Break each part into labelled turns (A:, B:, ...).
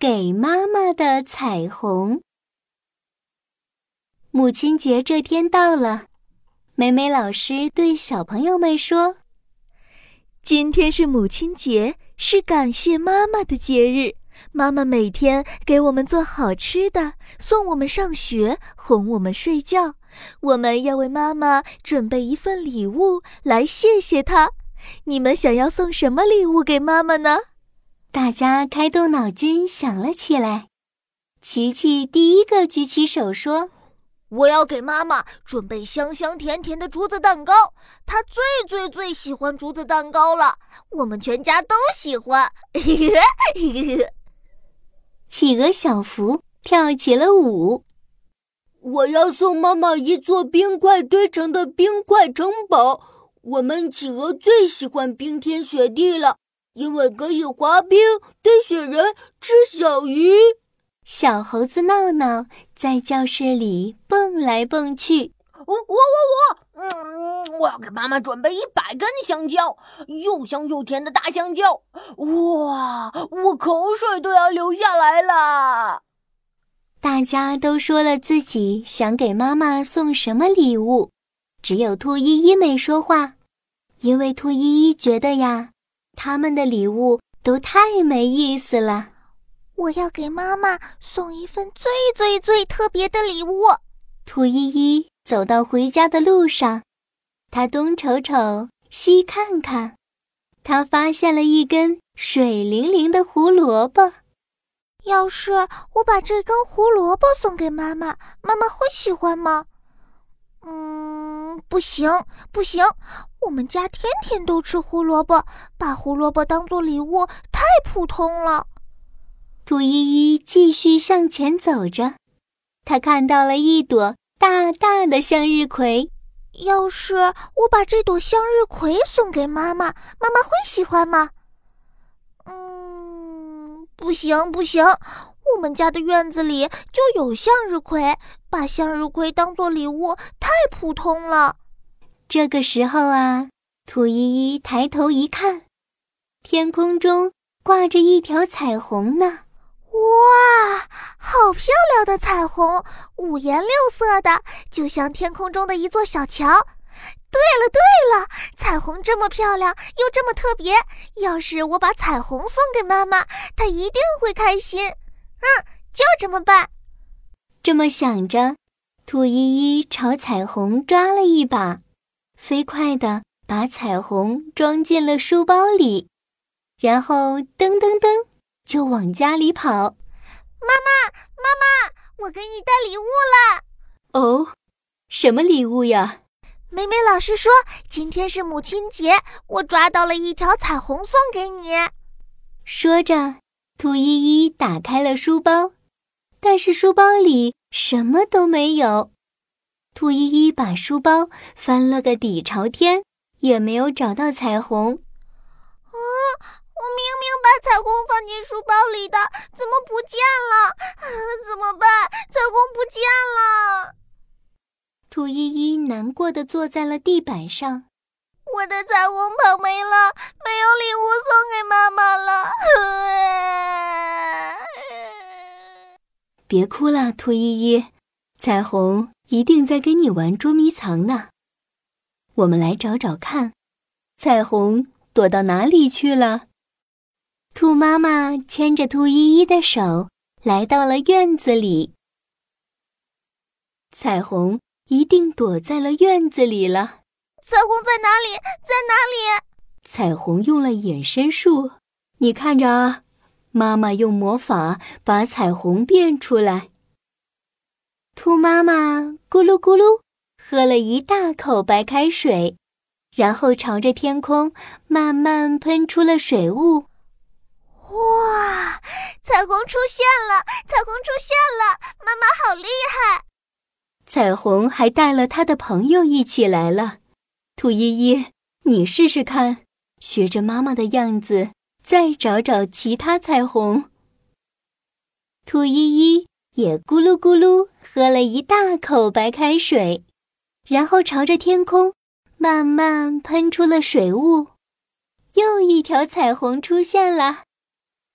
A: 给妈妈的彩虹。母亲节这天到了，美美老师对小朋友们说：“
B: 今天是母亲节，是感谢妈妈的节日。妈妈每天给我们做好吃的，送我们上学，哄我们睡觉。我们要为妈妈准备一份礼物来谢谢她。你们想要送什么礼物给妈妈呢？”
A: 大家开动脑筋想了起来。琪琪第一个举起手说：“
C: 我要给妈妈准备香香甜甜的竹子蛋糕，她最最最喜欢竹子蛋糕了，我们全家都喜欢。”
A: 企鹅小福跳起了舞。
D: 我要送妈妈一座冰块堆成的冰块城堡，我们企鹅最喜欢冰天雪地了。因为可以滑冰、堆雪人、吃小鱼。
A: 小猴子闹闹在教室里蹦来蹦去。
C: 我我我我，嗯，我要给妈妈准备一百根香蕉，又香又甜的大香蕉。哇，我口水都要流下来了。
A: 大家都说了自己想给妈妈送什么礼物，只有兔依依没说话，因为兔依依觉得呀。他们的礼物都太没意思了。
E: 我要给妈妈送一份最最最特别的礼物。
A: 兔依依走到回家的路上，他东瞅瞅，西看看，他发现了一根水灵灵的胡萝卜。
E: 要是我把这根胡萝卜送给妈妈，妈妈会喜欢吗？嗯，不行，不行。我们家天天都吃胡萝卜，把胡萝卜当做礼物太普通了。
A: 兔依依继续向前走着，她看到了一朵大大的向日葵。
E: 要是我把这朵向日葵送给妈妈，妈妈会喜欢吗？嗯，不行不行，我们家的院子里就有向日葵，把向日葵当做礼物太普通了。
A: 这个时候啊，兔依依抬头一看，天空中挂着一条彩虹呢！
E: 哇，好漂亮的彩虹，五颜六色的，就像天空中的一座小桥。对了对了，彩虹这么漂亮又这么特别，要是我把彩虹送给妈妈，她一定会开心。嗯，就这么办。
A: 这么想着，兔依依朝彩虹抓了一把。飞快地把彩虹装进了书包里，然后噔噔噔就往家里跑。
E: 妈妈，妈妈，我给你带礼物了。
A: 哦，什么礼物呀？
E: 美美老师说今天是母亲节，我抓到了一条彩虹送给你。
A: 说着，兔依依打开了书包，但是书包里什么都没有。兔依依把书包翻了个底朝天，也没有找到彩虹。
E: 啊！我明明把彩虹放进书包里的，怎么不见了？啊怎么办？彩虹不见了！
A: 兔依依难过的坐在了地板上。
E: 我的彩虹跑没了，没有礼物送给妈妈了。
A: 别哭了，兔依依，彩虹。一定在跟你玩捉迷藏呢。我们来找找看，彩虹躲到哪里去了？兔妈妈牵着兔依依的手来到了院子里。彩虹一定躲在了院子里了。
E: 彩虹在哪里？在哪里？
A: 彩虹用了隐身术，你看着啊，妈妈用魔法把彩虹变出来。兔妈妈咕噜咕噜喝了一大口白开水，然后朝着天空慢慢喷出了水雾。
E: 哇！彩虹出现了！彩虹出现了！妈妈好厉害！
A: 彩虹还带了他的朋友一起来了。兔依依，你试试看，学着妈妈的样子，再找找其他彩虹。兔依依。也咕噜咕噜喝了一大口白开水，然后朝着天空慢慢喷出了水雾，又一条彩虹出现了。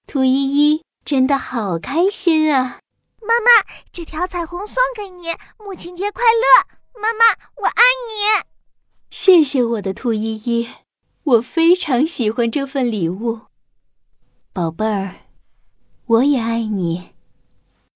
A: 兔依依真的好开心啊！
E: 妈妈，这条彩虹送给你，母亲节快乐！妈妈，我爱你。
A: 谢谢我的兔依依，我非常喜欢这份礼物，宝贝儿，我也爱你。